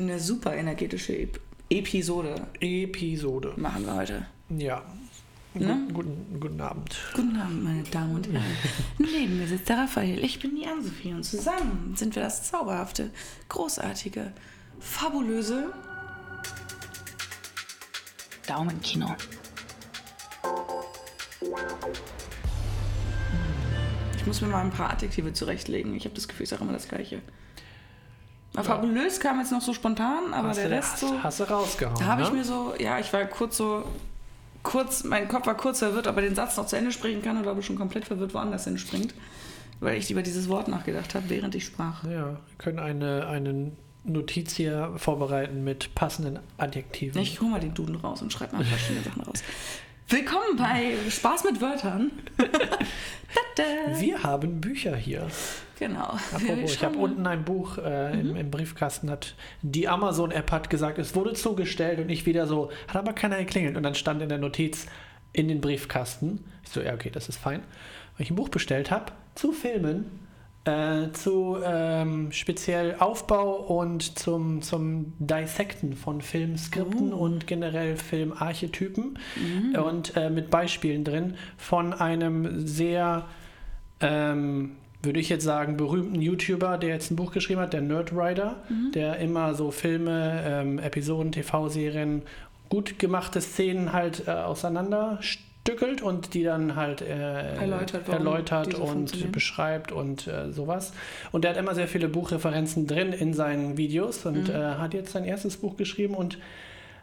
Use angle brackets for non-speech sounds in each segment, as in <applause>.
eine super energetische Ep Episode Episode. machen wir heute. Ja. Ne? Guten, guten, Abend. Guten Abend, meine Damen und Herren. <laughs> Neben mir sitzt der Raphael, ich bin die Ann-Sophie und zusammen sind wir das zauberhafte, großartige, fabulöse Daumenkino. Ich muss mir mal ein paar Adjektive zurechtlegen. Ich habe das Gefühl, ich sage immer das Gleiche. Aber Fabulös kam jetzt noch so spontan, aber hast, der du, Rest hast, so. hast du rausgehauen. Da habe ich ne? mir so, ja, ich war kurz so, kurz, mein Kopf war kurz verwirrt, ob er den Satz noch zu Ende sprechen kann ob er schon komplett verwirrt woanders hinspringt. Weil ich über dieses Wort nachgedacht habe, während ich sprach. Ja, wir können eine, eine Notiz hier vorbereiten mit passenden Adjektiven. Ich hol mal den Duden raus und schreib mal verschiedene Sachen raus. <laughs> Willkommen bei Spaß mit Wörtern. Wir haben Bücher hier. genau. Apropos, ich habe unten ein Buch äh, Mhm. im, im Briefkasten, hat die Amazon-App hat gesagt, es wurde zugestellt und ich wieder so, hat aber keiner geklingelt. Und dann stand in der Notiz in den Briefkasten. Ich so, ja, okay, das ist fein. Weil ich ein Buch bestellt habe zu Filmen, äh, zu ähm, speziell Aufbau und zum, zum Dissekten von Filmskripten und generell Filmarchetypen. Und äh, mit Beispielen drin von einem sehr ähm, würde ich jetzt sagen, berühmten YouTuber, der jetzt ein Buch geschrieben hat, der Nerdwriter, der immer so Filme, ähm, Episoden, TV-Serien, gut gemachte Szenen halt äh, auseinanderstückelt und die dann halt äh, Erläutert, erläutert und beschreibt und äh, sowas. Und der hat immer sehr viele Buchreferenzen drin in seinen Videos und Mhm. äh, hat jetzt sein erstes Buch geschrieben und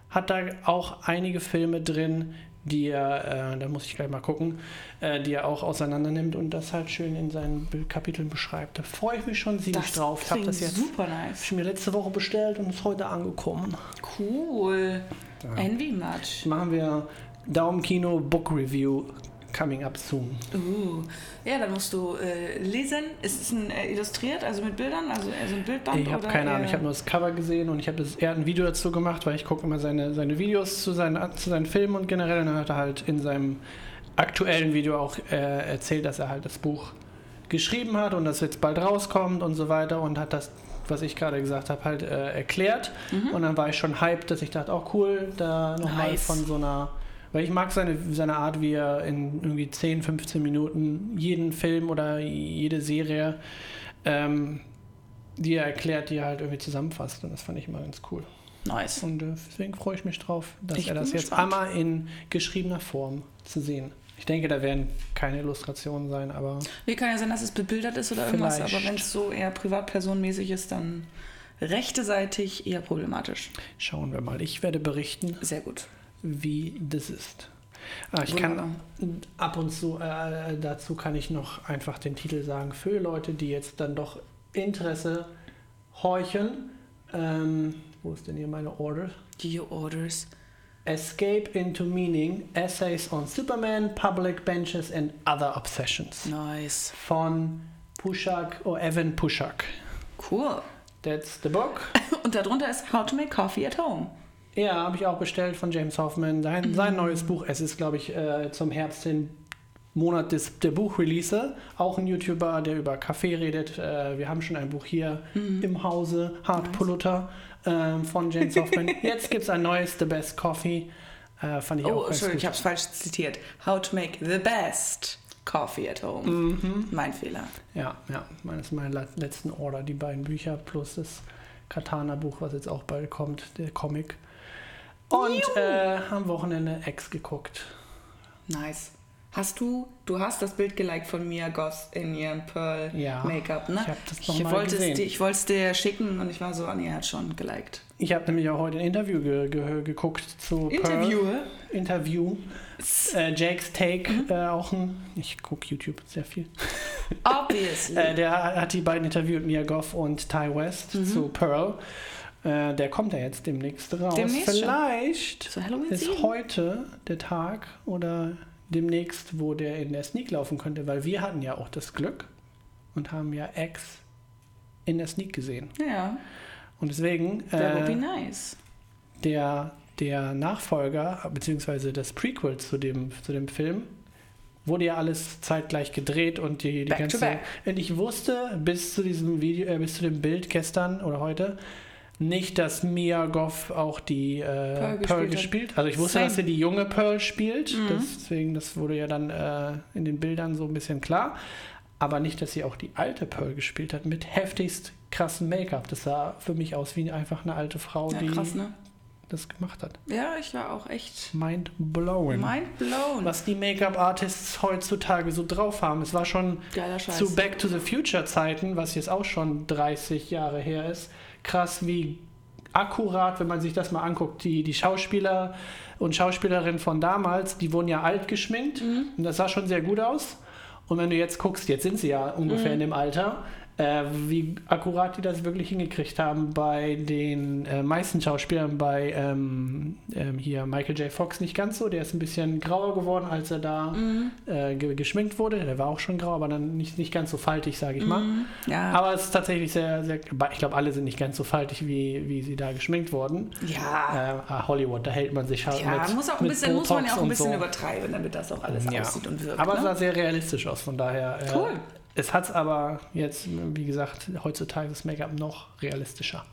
hat da auch einige Filme drin, die er, äh, da muss ich gleich mal gucken, äh, die er auch auseinander nimmt und das halt schön in seinen Kapiteln beschreibt. Da freue ich mich schon ziemlich das drauf. Ich habe das jetzt super nice. ich mir letzte Woche bestellt und ist heute angekommen. Cool. Envy much. Machen wir Daumenkino Book Review coming up soon. Uh. Ja, dann musst du äh, lesen. Ist es ein äh, illustriert, also mit Bildern, also, also ein Bildband? Ich habe keine Ahnung, ich habe nur das Cover gesehen und ich habe er hat ein Video dazu gemacht, weil ich gucke immer seine, seine Videos zu seinen, zu seinen Filmen und generell und dann hat er halt in seinem aktuellen Video auch äh, erzählt, dass er halt das Buch geschrieben hat und das jetzt bald rauskommt und so weiter und hat das, was ich gerade gesagt habe, halt äh, erklärt und dann war ich schon hyped, dass ich dachte, auch cool, da nochmal Nice. von so einer weil ich mag seine, seine Art, wie er in irgendwie 10, 15 Minuten jeden Film oder jede Serie ähm, die er erklärt, die er halt irgendwie zusammenfasst. Und das fand ich immer ganz cool. Nice. Und äh, deswegen freue ich mich drauf, dass Ich er das jetzt gespannt. einmal in geschriebener Form zu sehen. Ich denke, da werden keine Illustrationen sein, aber Wie kann ja sein, dass es bebildert ist oder irgendwas, Vielleicht. aber wenn es so eher privatpersonenmäßig ist, dann rechte seitig eher problematisch. schauen wir mal. Ich werde berichten, Sehr gut. Wie das ist. Ah, ich kann ab und zu, äh, dazu kann ich noch einfach den Titel sagen, für Leute, die jetzt dann doch Interesse horchen. Ähm, wo ist denn hier meine Order? Your orders. Escape into Meaning, Essays on Superman, Public Benches and Other Obsessions Nice. von Pushak oder Evan Pushak. Cool. That's the book. <laughs> Und darunter ist How to Make Coffee at Home. Ja, habe ich auch bestellt von James Hoffman. Sein, sein Mhm. neues Buch. Es ist, glaube ich, äh, zum Herbst hin Monat des, der Buchrelease. Auch ein YouTuber, der über Kaffee redet. Äh, wir haben schon ein Buch hier im Hause, Hard Mhm. Pulutter ähm, von James Hoffman. <laughs> Jetzt gibt es ein neues, The Best Coffee. Äh, fand ich Oh, auch Entschuldigung, ich habe es falsch zitiert. How to Make the Best Coffee at Home. Mhm. Mein Fehler. Ja, ja, das ist meine letzten Order, die beiden Bücher plus das Katana-Buch, was jetzt auch bald kommt, der Comic. Und äh, am Wochenende Ex geguckt. Nice. Hast du, du hast das Bild geliked von Mia Goth in ihrem Pearl Ja, Make-up, ne? ich hab das noch ich mal wollte es gesehen. dir, ich wollte es dir schicken und ich war so, ah nee, hat schon geliked. Ich habe nämlich auch heute ein Interview ge ge geguckt zu Interviewe? Pearl. Interview. Äh, Jake's Take, äh, auch ein. Ich gucke YouTube sehr viel. Obviously. <laughs> Äh, der hat die beiden interviewt, Mia Goff und Ty West Mhm. zu Pearl. Äh, der kommt ja jetzt demnächst raus. Demnächst. Vielleicht ist Season? heute der Tag oder demnächst, wo der in der Sneak laufen könnte, weil wir hatten ja auch das Glück und haben ja Ex in der Sneak gesehen. ja, Und deswegen that would be äh, nice. der, der Nachfolger, beziehungsweise das Prequel zu dem, zu dem Film, wurde ja alles zeitgleich gedreht und die, die Back to ganze. back. Und ich wusste bis zu diesem Video, äh, bis zu dem Bild gestern oder heute, nicht, dass Mia Goff auch die äh, Pearl, Pearl gespielt, gespielt Also ich wusste, Same. dass sie die junge Pearl spielt. Mhm. Deswegen, das wurde ja dann äh, in den Bildern so ein bisschen klar. Aber nicht, dass sie auch die alte Pearl gespielt hat mit heftigst krassen Make-up. Das sah für mich aus wie einfach eine alte Frau, Ja, die krass, ne? das gemacht hat. Ja, ich war auch echt Mind blowing. mind blown. Was die Make-up-Artists heutzutage so drauf haben. Es war schon zu Back to the Future Zeiten, was jetzt auch schon 30 Jahre her ist, krass wie akkurat, wenn man sich das mal anguckt, die, die Schauspieler und Schauspielerinnen von damals, die wurden ja alt geschminkt und das sah schon sehr gut aus. Und wenn du jetzt guckst, jetzt sind sie ja ungefähr in dem Alter, äh, wie akkurat die das wirklich hingekriegt haben bei den äh, meisten Schauspielern, bei ähm, ähm, hier Michael J. Fox nicht ganz so, der ist ein bisschen grauer geworden, als er da äh, ge geschminkt wurde. Der war auch schon grau, aber dann nicht, nicht ganz so faltig, sage ich mal. ja. Aber es ist tatsächlich sehr, sehr, ich glaube, alle sind nicht ganz so faltig, wie, wie sie da geschminkt wurden. ja. Äh, ah, Hollywood, da hält man sich halt Ja, mit, muss auch ein muss man ja auch ein bisschen so. übertreiben, damit das auch alles Ja. aussieht und wirkt. Aber es ne? sah sehr realistisch aus, von daher. äh, Cool. Es hat es aber jetzt, wie gesagt, heutzutage das Make-up noch realistischer.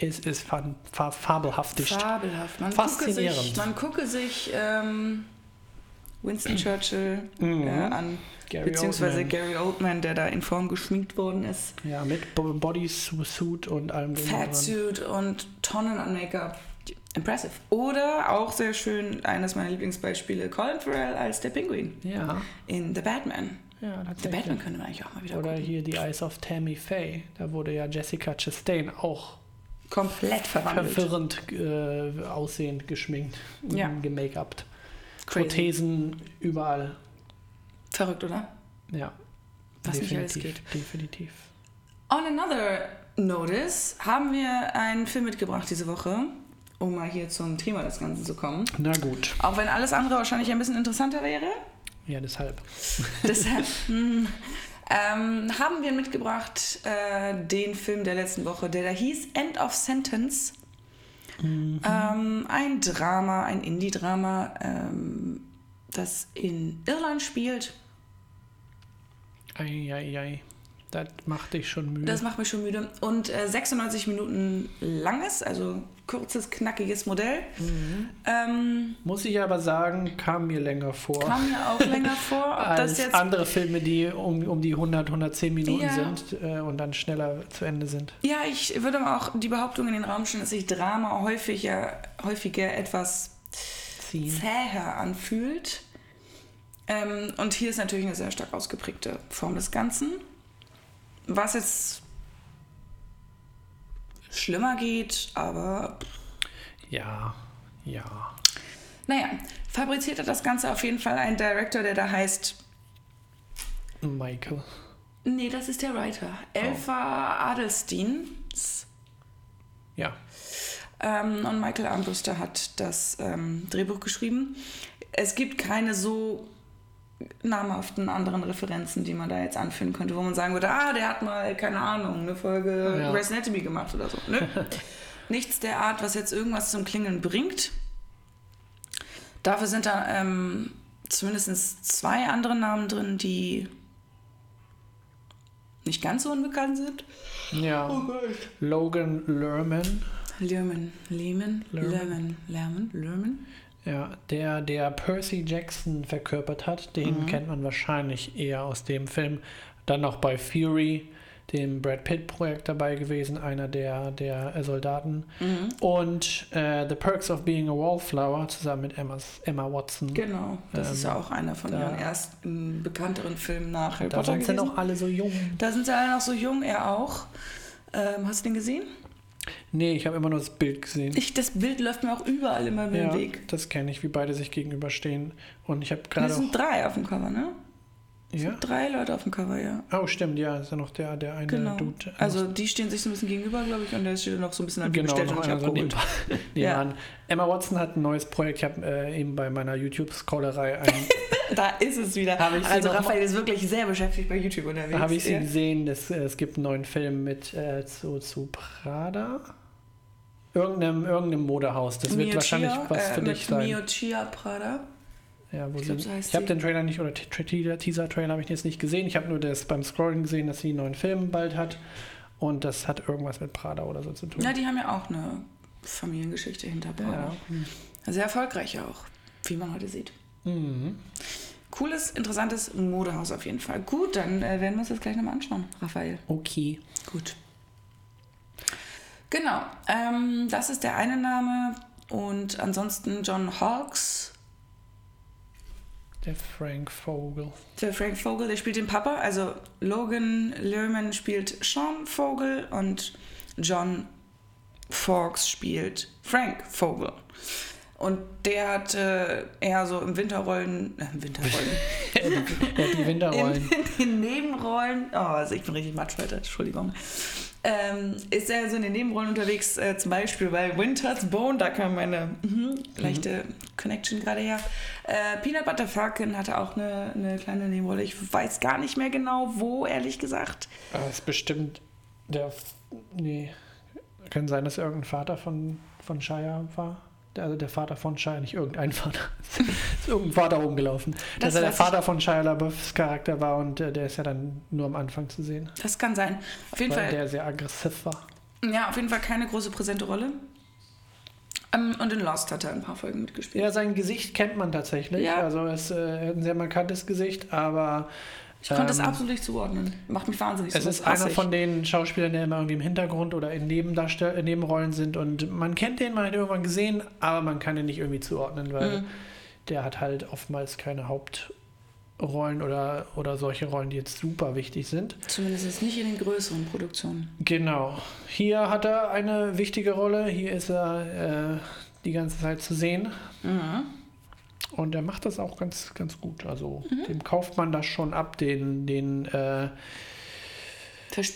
Es ist fan- fa fabelhaftig. Fabelhaft. Man gucke Faszinierend. sich, man gucke sich ähm, Winston <clears throat> Churchill Mhm. äh, an, Gary beziehungsweise Oldman. Gary Oldman, der da in Form geschminkt worden ist. Ja, mit Bo- Bodysuit und allem. Fatsuit und Tonnen an Make-up. Impressive. Oder auch sehr schön, eines meiner Lieblingsbeispiele, Colin Farrell als der Pinguin Ja, in The Batman. ja, The. Batman könnte man eigentlich auch mal wieder Oder gucken. hier die Eyes of Tammy Faye. Da wurde ja Jessica Chastain auch Komplett verwandelt. verwirrend äh, aussehend geschminkt Ja. gemake-upt. Prothesen überall. Verrückt, oder? Ja. Was nicht alles definitiv, Definitiv. On another notice haben wir einen Film mitgebracht diese Woche, um mal hier zum Thema des Ganzen zu kommen. Na gut. Auch wenn alles andere wahrscheinlich ein bisschen interessanter wäre. Ja, deshalb. <laughs> Deshalb hm, ähm, haben wir mitgebracht äh, den Film der letzten Woche, der da hieß End of Sentence. Ähm, ein Drama, ein Indie-Drama, ähm, das in Irland spielt. Eieiei. Das macht dich schon müde. Das macht mich schon müde. Und äh, 96 Minuten langes, also kurzes, knackiges Modell. Ähm, Muss ich aber sagen, kam mir länger vor. kam mir auch länger vor. <laughs> Als andere Filme, die um, um die 100, 110 Minuten Ja. sind äh, und dann schneller zu Ende sind. Ja, ich würde auch die Behauptung in den Raum stellen, dass sich Drama häufiger, häufiger etwas Ziehen. zäher anfühlt. Ähm, und hier ist natürlich eine sehr stark ausgeprägte Form des Ganzen. Was jetzt schlimmer geht, aber Ja, ja. naja, fabriziert hat das Ganze auf jeden Fall ein Director, der da heißt, Michael. nee, das ist der Writer, Elfa Adelstein. Ja. Ähm, und Michael Armbruster hat das ähm, Drehbuch geschrieben. Es gibt keine so namhaften anderen Referenzen, die man da jetzt anführen könnte, wo man sagen würde, ah, der hat mal, keine Ahnung, eine Folge Ja. Grey's Anatomy gemacht oder so. Nö. <laughs> Nichts der Art, was jetzt irgendwas zum Klingeln bringt. Dafür sind da ähm, zumindest zwei andere Namen drin, die nicht ganz so unbekannt sind. Ja. Oh Logan Lerman. Lerman, Lehman, Lerman. Lerman, Lerman, Lerman. Ja, der, der Percy Jackson verkörpert hat, den kennt man wahrscheinlich eher aus dem Film. Dann noch bei Fury, dem Brad Pitt-Projekt dabei gewesen, einer der, der Soldaten. Und äh, The Perks of Being a Wallflower zusammen mit Emma's, Emma Watson. Genau, das Ähm, ist ja auch einer von da- ihren ersten bekannteren Filmen nach Harry Da Potter sind sie noch alle so jung. Da sind sie alle noch so jung, er auch. Ähm, hast du den gesehen? Nee, ich habe immer nur das Bild gesehen. Ich, das Bild läuft mir auch überall immer über ja, den Weg. das kenne ich, wie beide sich gegenüberstehen. Und ich habe gerade sind drei auf dem Cover, ne? Auch. Ja? Drei Leute auf dem Cover, ja. Oh, stimmt, ja, ist ja noch der, der eine Genau. Dude. Also die stehen sich so ein bisschen gegenüber, glaube ich, und der steht noch so ein bisschen an Genau, bestellt und nicht abgeholt. <laughs> Ja. nebenan. Emma Watson hat ein neues Projekt. Ich habe äh, eben bei meiner YouTube-Scrollerei ein, <laughs> Da ist es wieder. Also Raphael ist wirklich sehr beschäftigt bei YouTube unterwegs. habe ich sie ja. gesehen. Das, äh, es gibt einen neuen Film mit äh, zu, zu Prada. Irgendeinem, irgendeinem Modehaus. Das wird Mio wahrscheinlich Chia, was äh, für mit dich sein. Mio Chia Prada. Ja, wo Ich so ich habe den Trailer nicht, oder Teaser-Trailer habe ich jetzt nicht gesehen. Ich habe nur das beim Scrolling gesehen, dass sie einen neuen Film bald hat. Und das hat irgendwas mit Prada oder so zu tun. Ja, die haben ja auch eine Familiengeschichte hinter Prada. Ja. Sehr erfolgreich auch, wie man heute sieht. Mhm. Cooles, interessantes Modehaus auf jeden Fall. Gut, dann äh, werden wir uns das gleich nochmal anschauen, Raphael. Okay. Gut. Genau, ähm, das ist der eine Name. Und ansonsten John Hawkes, Der Frank Vogel. der Frank Vogel, der spielt den Papa. Also Logan Lerman spielt Sean Vogel und John Fawkes spielt Frank Vogel. Und der hat äh, eher so im Winterrollen, äh, im Winterrollen, <laughs> Ja, die Winterrollen. in, in den Nebenrollen, oh, also ich bin richtig matsch heute, Entschuldigung, ähm, ist er so in den Nebenrollen unterwegs, äh, zum Beispiel bei Winter's Bone, da kam meine mhm, leichte Connection gerade her. Äh, Peanut Butter Falcon hatte auch eine, eine kleine Nebenrolle, ich weiß gar nicht mehr genau, wo, ehrlich gesagt. Aber es ist bestimmt der. Nee. Kann sein, dass irgendein Vater von, von Shire war. Also der Vater von Shire, nicht irgendein <laughs> Vater. ist irgendein Vater rumgelaufen. Das dass er der weiß ich. Vater von Shia LaBeoufs Charakter war und äh, der ist ja dann nur am Anfang zu sehen. Das kann sein. Auf jeden Weil Fall, der sehr aggressiv war. ja, auf jeden Fall keine große präsente Rolle. Ähm, und in Lost hat er ein paar Folgen mitgespielt. Ja, sein Gesicht kennt man tatsächlich. Ja. Also es äh, hat ein sehr markantes Gesicht, aber Ich konnte es ähm, absolut nicht zuordnen. Macht mich wahnsinnig. Es sowas ist einer von den Schauspielern, der immer irgendwie im Hintergrund oder in Nebendarstell in Nebenrollen sind und man kennt den, man hat ihn irgendwann gesehen, aber man kann ihn nicht irgendwie zuordnen, weil Mhm. der hat halt oftmals keine Hauptrollen oder, oder solche Rollen, die jetzt super wichtig sind. Zumindest ist nicht in den größeren Produktionen. Genau. Hier hat er eine wichtige Rolle, hier ist er äh, die ganze Zeit zu sehen Mhm. Und er macht das auch ganz, ganz gut. Also Mhm. dem kauft man das schon ab, den, den äh,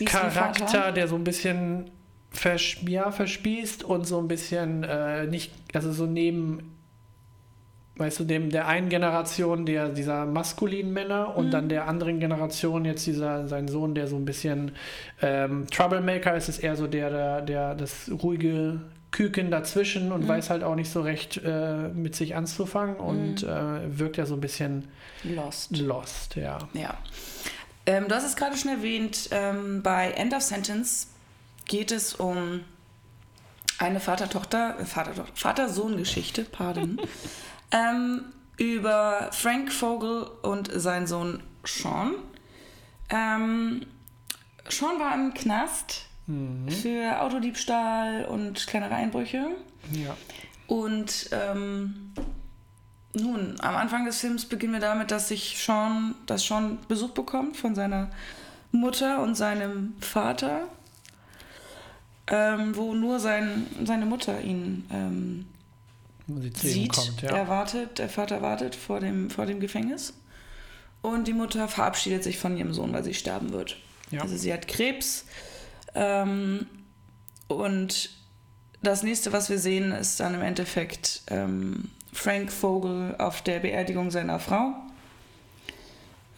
Charakter, Vater. der so ein bisschen vers ja, verspießt und so ein bisschen äh, nicht, also so neben, weißt du, dem der einen Generation der dieser maskulinen Männer und Mhm. dann der anderen Generation jetzt dieser sein Sohn, der so ein bisschen ähm, Troublemaker ist, ist eher so der, der, der das ruhige Küken dazwischen und Mhm. weiß halt auch nicht so recht äh, mit sich anzufangen und äh, wirkt ja so ein bisschen Lost. lost, ja. Ja. Ähm, du hast es gerade schon erwähnt, ähm, bei End of Sentence geht es um eine Vater-Tochter, äh, Vater-Sohn-Geschichte, pardon, <laughs> ähm, über Frank Vogel und seinen Sohn Sean. Ähm, Sean war im Knast Mhm. für Autodiebstahl und kleinere Einbrüche. ja. Und ähm, nun, am Anfang des Films beginnen wir damit, dass sich Sean, dass Sean Besuch bekommt von seiner Mutter und seinem Vater, ähm, wo nur sein, seine Mutter ihn ähm, sieht. kommt, ja. Er wartet, der Vater wartet vor dem, vor dem Gefängnis. Und die Mutter verabschiedet sich von ihrem Sohn, weil sie sterben wird. Ja. Also sie hat Krebs. Ähm, und das nächste, was wir sehen, ist dann im Endeffekt ähm, Frank Vogel auf der Beerdigung seiner Frau.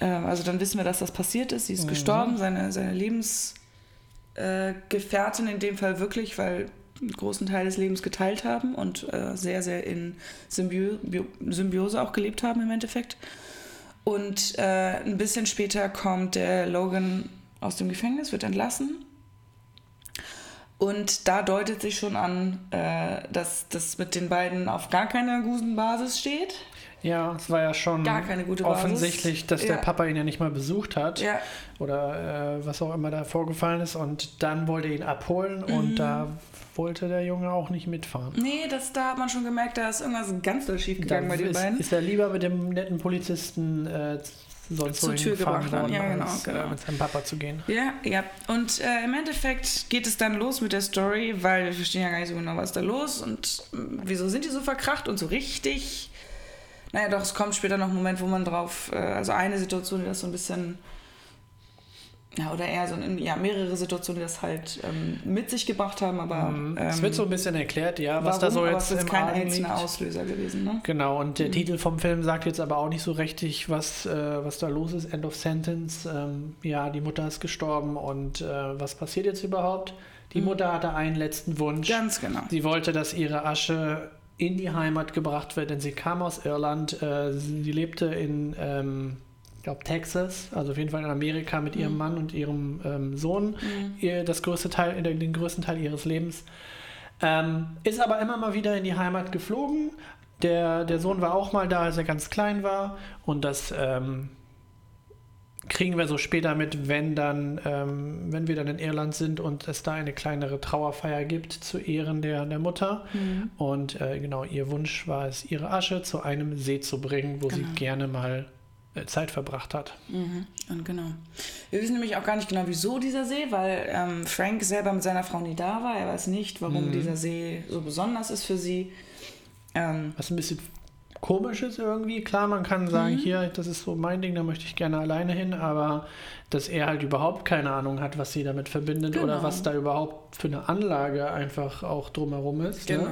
Ähm, also dann wissen wir, dass das passiert ist. Sie ist Mhm. gestorben, seine, seine Lebensgefährtin äh, in dem Fall wirklich, weil einen großen Teil des Lebens geteilt haben und äh, sehr, sehr in Symbio Bio- Symbiose auch gelebt haben im Endeffekt. Und äh, ein bisschen später kommt der Logan aus dem Gefängnis, wird entlassen. Und da deutet sich schon an, äh, dass das mit den beiden auf gar keiner guten Basis steht. Ja, es war ja schon Gar keine gute Basis. offensichtlich, dass der Ja. Papa ihn ja nicht mal besucht hat Ja, oder äh, was auch immer da vorgefallen ist und dann wollte er ihn abholen und Mhm. da wollte der Junge auch nicht mitfahren. nee, das, da hat man schon gemerkt, da ist irgendwas ganz doll schief gegangen bei den ist, beiden. ist er lieber mit dem netten Polizisten äh, sonst Zur Tür gebracht worden. Ja, genau, als genau. Äh, mit seinem Papa zu gehen. Ja, ja. Und äh, im Endeffekt geht es dann los mit der Story, weil wir verstehen ja gar nicht so genau, was da los und äh, wieso sind die so verkracht und so richtig. Naja, doch, es kommt später noch ein Moment, wo man drauf, äh, also eine Situation, die das so ein bisschen, ja, oder eher so, ein, ja, mehrere Situationen, die das halt ähm, mit sich gebracht haben, aber. Mhm. Ähm, es wird so ein bisschen erklärt, ja, was warum, da so aber jetzt es ist kein Argen einzelner liegt. Auslöser gewesen, ne? Genau, und der Mhm. Titel vom Film sagt jetzt aber auch nicht so richtig, was, äh, was da los ist. End of Sentence. Ähm, ja, die Mutter ist gestorben und äh, was passiert jetzt überhaupt? Die Mhm. Mutter hatte einen letzten Wunsch. Ganz genau. Sie wollte, dass ihre Asche in die Heimat gebracht wird, denn sie kam aus Irland. Äh, sie lebte in ähm, glaube Texas, also auf jeden Fall in Amerika mit ihrem Mann und ihrem ähm, Sohn, ihr, das größte Teil, den, größten Teil ihres Lebens. Ähm, ist aber immer mal wieder in die Heimat geflogen. Der, der Sohn war auch mal da, als er ganz klein war. Und das ähm, kriegen wir so später mit, wenn dann, ähm, wenn wir dann in Irland sind und es da eine kleinere Trauerfeier gibt zu Ehren der, der Mutter. Und äh, genau, ihr Wunsch war es, ihre Asche zu einem See zu bringen, wo sie Genau. gerne mal Zeit verbracht hat. Mhm. Und genau. Wir wissen nämlich auch gar nicht genau, wieso dieser See, weil ähm, Frank selber mit seiner Frau nie da war. Er weiß nicht, warum dieser See so besonders ist für sie. Ähm, Was ein bisschen komisch ist irgendwie. Klar, man kann sagen, Mhm. hier, das ist so mein Ding, da möchte ich gerne alleine hin, aber dass er halt überhaupt keine Ahnung hat, was sie damit verbindet oder Genau. was da überhaupt für eine Anlage einfach auch drumherum ist. Ne?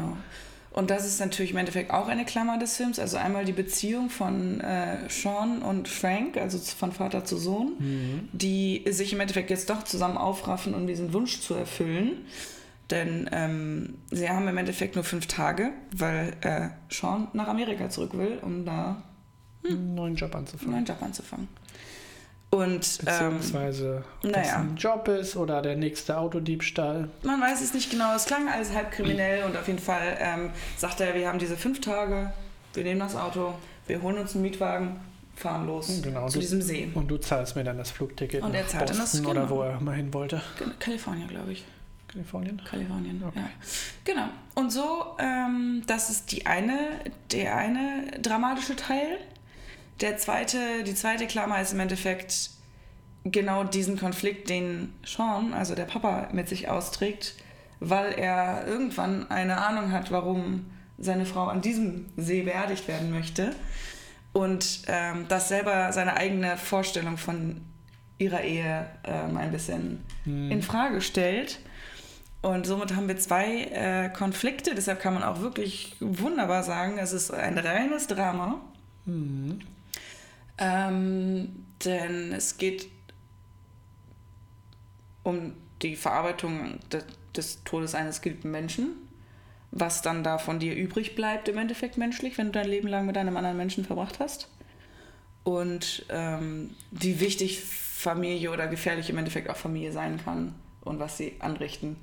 Und das ist natürlich im Endeffekt auch eine Klammer des Films. Also einmal die Beziehung von äh, Sean und Frank, also von Vater zu Sohn, die sich im Endeffekt jetzt doch zusammen aufraffen, um diesen Wunsch zu erfüllen. Denn ähm, sie haben im Endeffekt nur fünf Tage, weil äh, Sean nach Amerika zurück will, um da Einen neuen Job anzufangen. neuen Job anzufangen. Und ähm, Beziehungsweise, ob das naja. ein Job ist oder der nächste Autodiebstahl. Man weiß es nicht genau. Es klang alles halb kriminell und auf jeden Fall ähm, sagt er, wir haben diese fünf Tage, wir nehmen das Auto, wir holen uns einen Mietwagen, fahren los Genau, zu du- diesem See. Und du zahlst mir dann das Flugticket Und er zahlt dann Boston das, oder genau. wo er mal hin wollte. Kalifornien, glaube ich. Kalifornien? Kalifornien, Okay. ja. Genau. Und so, ähm, das ist die eine, der eine dramatische Teil. Der zweite, die zweite Klammer ist im Endeffekt genau diesen Konflikt, den Sean, also der Papa, mit sich austrägt, weil er irgendwann eine Ahnung hat, warum seine Frau an diesem See beerdigt werden möchte. Und ähm, das selber seine eigene Vorstellung von ihrer Ehe ähm, ein bisschen in Frage stellt. Und somit haben wir zwei äh, Konflikte, deshalb kann man auch wirklich wunderbar sagen, es ist ein reines Drama. Ähm, denn es geht um die Verarbeitung de des Todes eines geliebten Menschen, was dann da von dir übrig bleibt im Endeffekt menschlich, wenn du dein Leben lang mit einem anderen Menschen verbracht hast. Und ähm, wie wichtig Familie oder gefährlich im Endeffekt auch Familie sein kann und was sie anrichten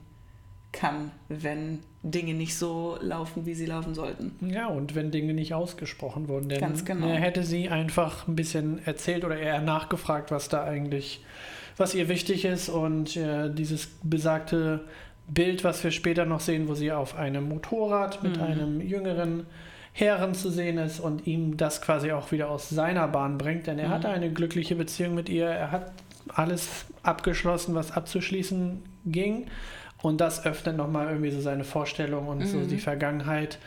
kann, wenn Dinge nicht so laufen, wie sie laufen sollten. Ja, und wenn Dinge nicht ausgesprochen wurden, Ganz genau. hätte sie einfach ein bisschen erzählt oder eher nachgefragt, was da eigentlich, was ihr wichtig ist und äh, dieses besagte Bild, was wir später noch sehen, wo sie auf einem Motorrad mit Mhm. einem jüngeren Herren zu sehen ist und ihm das quasi auch wieder aus seiner Bahn bringt, denn er Mhm. hatte eine glückliche Beziehung mit ihr, er hat alles abgeschlossen, was abzuschließen ging und das öffnet nochmal irgendwie so seine Vorstellung und so Mhm. die Vergangenheit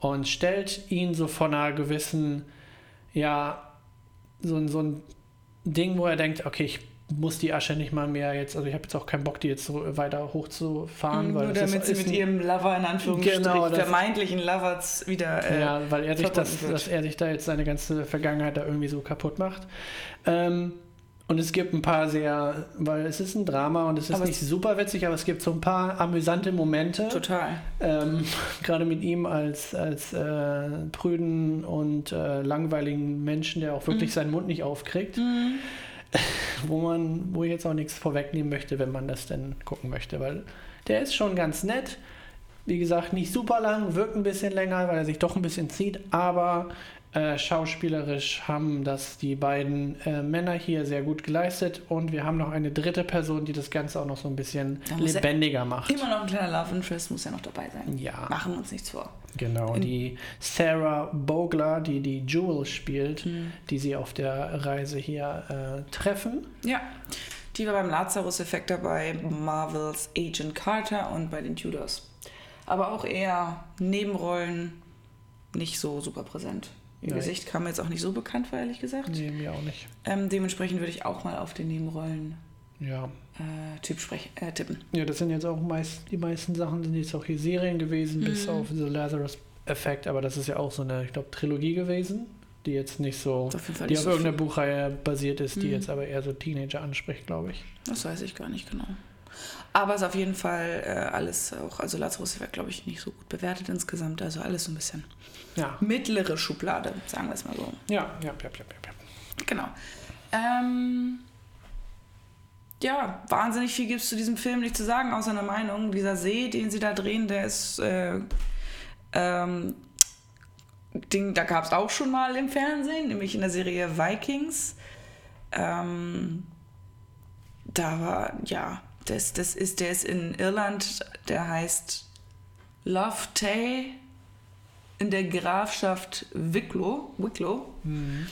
und stellt ihn so von einer gewissen, ja, so, ein- so ein Ding, wo er denkt, okay, ich muss die Asche nicht mal mehr jetzt, also ich habe jetzt auch keinen Bock, die jetzt so weiter hochzufahren, weil Nur damit sie mit ihrem Lover in Anführungsstrichen, Genau, vermeintlichen Lover wieder. Äh, ja, weil er sich das, wird. dass er sich da jetzt seine ganze Vergangenheit da irgendwie so kaputt macht. Ähm, und es gibt ein paar sehr, weil es ist ein Drama und es ist Aber nicht super witzig, aber es gibt so ein paar amüsante Momente. Total. Ähm, <laughs> gerade mit ihm als, als äh, prüden und äh, langweiligen Menschen, der auch wirklich Mhm. seinen Mund nicht aufkriegt, <laughs> wo man, wo ich jetzt auch nichts vorwegnehmen möchte, wenn man das denn gucken möchte, weil der ist schon ganz nett. Wie gesagt, nicht super lang, wirkt ein bisschen länger, weil er sich doch ein bisschen zieht, aber äh, schauspielerisch haben das die beiden äh, Männer hier sehr gut geleistet und wir haben noch eine dritte Person, die das Ganze auch noch so ein bisschen er lebendiger macht. Immer noch ein kleiner Love Interest muss ja noch dabei sein. Ja. Machen wir uns nichts vor. Genau, In- die Sarah Bogler, die die Jewel spielt, Mhm. die sie auf der Reise hier äh, treffen. Ja. Die war beim Lazarus-Effekt dabei, Marvels Agent Carter und bei den Tudors. Aber auch eher Nebenrollen, nicht so super präsent. Ihr Nein. Gesicht kam mir jetzt auch nicht so bekannt vor, ehrlich gesagt. Nee, mir auch nicht. Ähm, dementsprechend würde ich auch mal auf den Nebenrollen Ja. äh, Typ sprech, äh, tippen. ja, das sind jetzt auch meist, die meisten Sachen sind jetzt auch hier Serien gewesen, bis Mhm. auf The Lazarus Effect, aber das ist ja auch so eine, ich glaube, Trilogie gewesen, die jetzt nicht so, Auf die auf so irgendeiner Buchreihe basiert ist, die Mhm. jetzt aber eher so Teenager anspricht, glaube ich. Das weiß ich gar nicht genau. Aber es ist auf jeden Fall äh, alles auch, also Lazarus wird, glaube ich, nicht so gut bewertet insgesamt. Also alles so ein bisschen Ja. mittlere Schublade, sagen wir es mal so. Ja, ja, ja, ja, ja. ja. Genau. Ähm, ja, wahnsinnig viel gibt es zu diesem Film nicht zu sagen, außer einer Meinung. Dieser See, den sie da drehen, der ist. Äh, ähm, den, da gab es auch schon mal im Fernsehen, nämlich in der Serie Vikings. Ähm, da war, ja, das, das ist, der ist in Irland, der heißt Love Tay in der Grafschaft Wicklow. Wicklow. Mhm.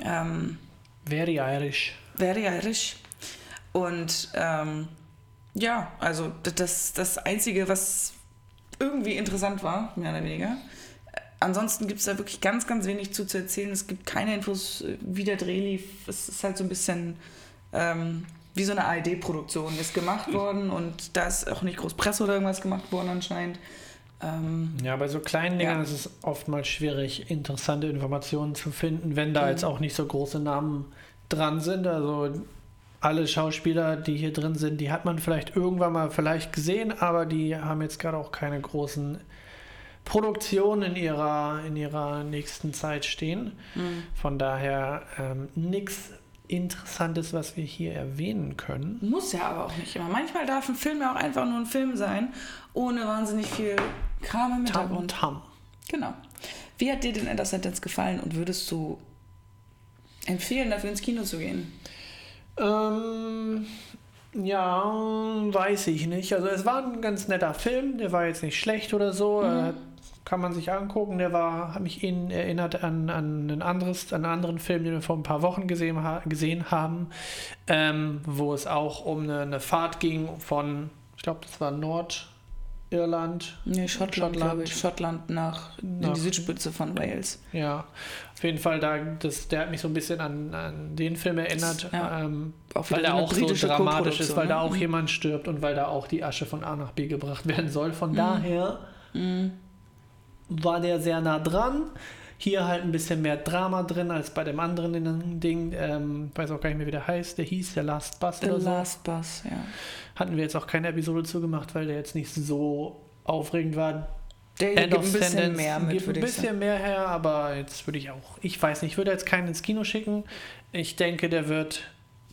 Ähm, Very Irish. Very Irish. Und ähm, ja, also das, das Einzige, was irgendwie interessant war, mehr oder weniger. Ansonsten gibt es da wirklich ganz, ganz wenig zu, zu erzählen. Es gibt keine Infos, wie der Dreh lief. Es ist halt so ein bisschen ähm, wie so eine ARD-Produktion ist gemacht worden und da ist auch nicht groß Presse oder irgendwas gemacht worden anscheinend. Ähm, ja, bei so kleinen Dingern ja. ist es oftmals schwierig, interessante Informationen zu finden, wenn da mhm. jetzt auch nicht so große Namen dran sind. Also alle Schauspieler, die hier drin sind, die hat man vielleicht irgendwann mal vielleicht gesehen, aber die haben jetzt gerade auch keine großen Produktionen in ihrer, in ihrer nächsten Zeit stehen. Mhm. Von daher ähm, nichts Interessantes, was wir hier erwähnen können. Muss ja aber auch nicht immer. Manchmal darf ein Film ja auch einfach nur ein Film sein, ohne wahnsinnig viel Kram im Hintergrund. Tam, tam. Genau. Wie hat dir denn Ender Sentence gefallen und würdest du empfehlen, dafür ins Kino zu gehen? Ähm, ja, weiß ich nicht. Also es war ein ganz netter Film, der war jetzt nicht schlecht oder so. Mhm. Äh, kann man sich angucken. Der war, hat mich ihn erinnert an, an, ein anderes, an einen anderen Film, den wir vor ein paar Wochen gesehen, ha gesehen haben, ähm, wo es auch um eine, eine Fahrt ging von, ich glaube, das war Nord. Irland. Nee, Schottland, Schottland. Ich. Schottland nach, nach, in die Südspitze von Wales. Ja, auf jeden Fall, da, das, der hat mich so ein bisschen an, an den Film erinnert, ja. ähm, weil er auch so dramatisch ist, weil ne? da auch mhm. jemand stirbt und weil da auch die Asche von A nach B gebracht werden soll. Von mhm. daher mhm. war der sehr nah dran. Hier halt ein bisschen mehr Drama drin als bei dem anderen Ding. Ähm, weiß auch gar nicht mehr, wie der heißt. Der hieß der Last Bus The oder so. Last Bus, ja. Hatten wir jetzt auch keine Episode zugemacht, weil der jetzt nicht so aufregend war. Der End gibt ein bisschen Sentence mehr mit, gibt ein bisschen mehr her, aber jetzt würde ich auch, ich weiß nicht, ich würde jetzt keinen ins Kino schicken. Ich denke, der wird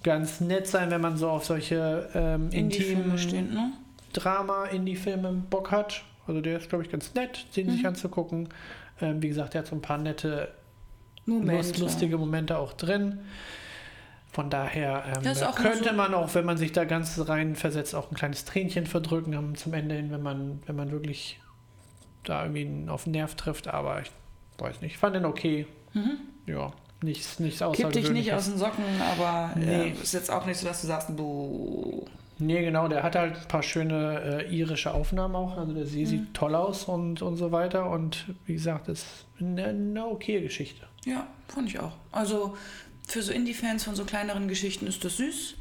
ganz nett sein, wenn man so auf solche ähm, intimen steht, ne? Drama, Indie-Filme Bock hat. Also der ist, glaube ich, ganz nett, den mhm. sich anzugucken. Ähm, wie gesagt, er hat so ein paar nette, Momente. lustige Momente auch drin. Von daher ähm, könnte so man auch, wenn man sich da ganz rein versetzt, auch ein kleines Tränchen verdrücken haben zum Ende hin, wenn man, wenn man wirklich da irgendwie auf den Nerv trifft. Aber ich weiß nicht, ich fand den okay. Mhm. Ja, nichts, nichts Kippt dich nicht aus den Socken, aber nee. äh, ist jetzt auch nicht so, dass du sagst, du Nee, genau, der hat halt ein paar schöne äh, irische Aufnahmen auch. Also der See mhm. sieht toll aus und, und so weiter. Und wie gesagt, das ist eine, eine okay Geschichte. Ja, fand ich auch. Also für so Indie-Fans von so kleineren Geschichten ist das süß.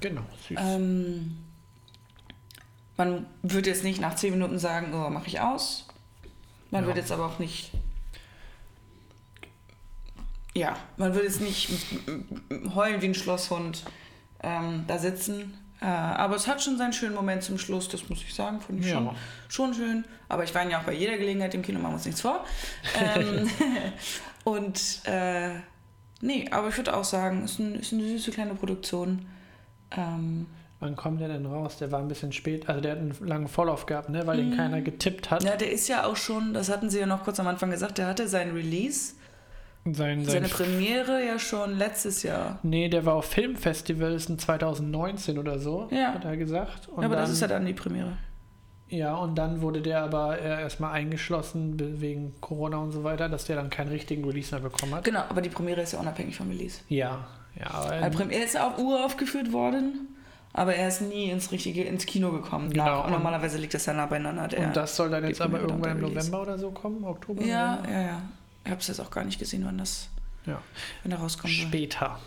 Genau, süß. Ähm, man würde jetzt nicht nach zehn Minuten sagen, oh, mache ich aus. Man ja. würde jetzt aber auch nicht. Ja, man würde jetzt nicht heulen wie ein Schlosshund ähm, da sitzen äh, aber es hat schon seinen schönen Moment zum Schluss, das muss ich sagen, fand ich ja. schon, schon schön. Aber ich weine ja auch bei jeder Gelegenheit im Kino, machen wir uns nichts vor. ähm, <laughs> <laughs> und äh, nee, aber ich würde auch sagen, es ist, ein, ist, eine süße kleine Produktion. Ähm, Wann kommt der denn raus? Der war ein bisschen spät, also der hat einen langen Vorlauf gehabt, ne? weil den mhm. keiner getippt hat. Ja, der ist ja auch schon, das hatten sie ja noch kurz am Anfang gesagt, der hatte seinen Release sein, Seine Premiere ja schon letztes Jahr. Nee, der war auf Filmfestivals in 2019 oder so, ja. hat er gesagt. Und aber das ist ja dann die Premiere. Ja, und dann wurde der aber erstmal eingeschlossen wegen Corona und so weiter, dass der dann keinen richtigen Release mehr bekommen hat. Genau, aber die Premiere ist ja unabhängig vom Release. Ja, ja. Aber er ist auf Uhr aufgeführt worden, aber er ist nie ins richtige, ins Kino gekommen. Genau. Und normalerweise liegt das ja nah beieinander. und das soll dann jetzt aber irgendwann im November oder so kommen, Oktober? Ja, November? ja, ja. Ich habe es jetzt auch gar nicht gesehen, wann das ja. wenn er rauskommt. Später.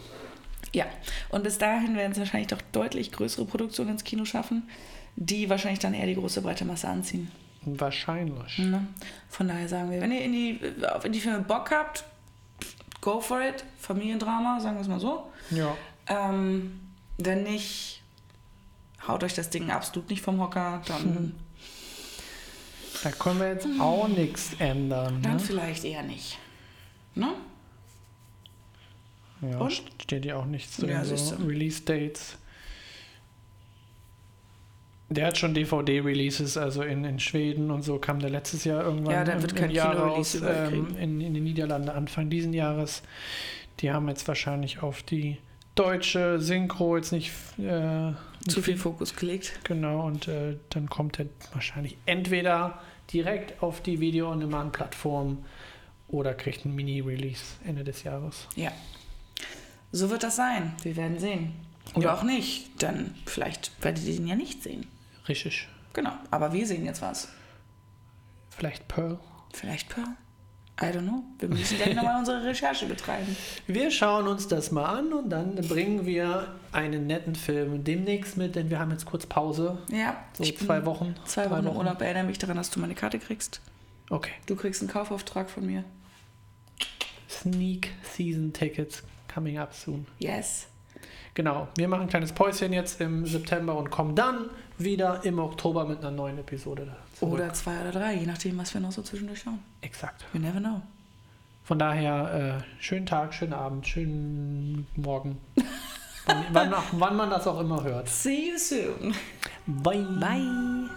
Ja, und bis dahin werden es wahrscheinlich doch deutlich größere Produktionen ins Kino schaffen, die wahrscheinlich dann eher die große breite Masse anziehen. Wahrscheinlich. Ne? Von daher sagen wir, wenn ihr in die, auf in die Filme Bock habt, go for it. Familiendrama, sagen wir es mal so. Ja. Ähm, wenn nicht, haut euch das Ding absolut nicht vom Hocker, dann. Da können wir jetzt auch nichts ändern. Dann ne? vielleicht eher nicht. Ne? Ja, Und? steht ja auch nichts drin, Ja, so. Release-Dates. Der hat schon DVD-Releases, also in, in Schweden und so kam der letztes Jahr irgendwann Ja, im, wird im kein Jahr raus, ähm, in, in den Niederlanden Anfang diesen Jahres. Die haben jetzt wahrscheinlich auf die deutsche Synchro jetzt nicht äh, Zu viel Fokus gelegt. Genau, und äh, dann kommt er wahrscheinlich entweder direkt auf die Video-on-Demand-Plattform oder kriegt einen Mini-Release Ende des Jahres. Ja. So wird das sein. Wir werden sehen. Oder Ja. auch nicht, denn vielleicht werdet ihr den ja nicht sehen. Richtig. Genau. Aber wir sehen jetzt was. Vielleicht Pearl. Vielleicht Pearl? I don't know. Wir müssen gleich nochmal <laughs> unsere Recherche betreiben. Wir schauen uns das mal an und dann bringen wir einen netten Film demnächst mit, denn wir haben jetzt kurz Pause. Ja. So ich zwei Wochen. Zwei Wochen im Urlaub. Erinnere mich daran, dass du meine Karte kriegst. Okay. Du kriegst einen Kaufauftrag von mir. Sneak Season Tickets coming up soon. Yes. Genau. Wir machen ein kleines Päuschen jetzt im September und kommen dann wieder im Oktober mit einer neuen Episode. zurück. Oder zwei oder drei, je nachdem, was wir noch so zwischendurch schauen. Exakt. You never know. Von daher, äh, schönen Tag, schönen Abend, schönen Morgen. <laughs> wann, wann, wann man das auch immer hört. See you soon. Bye. Bye.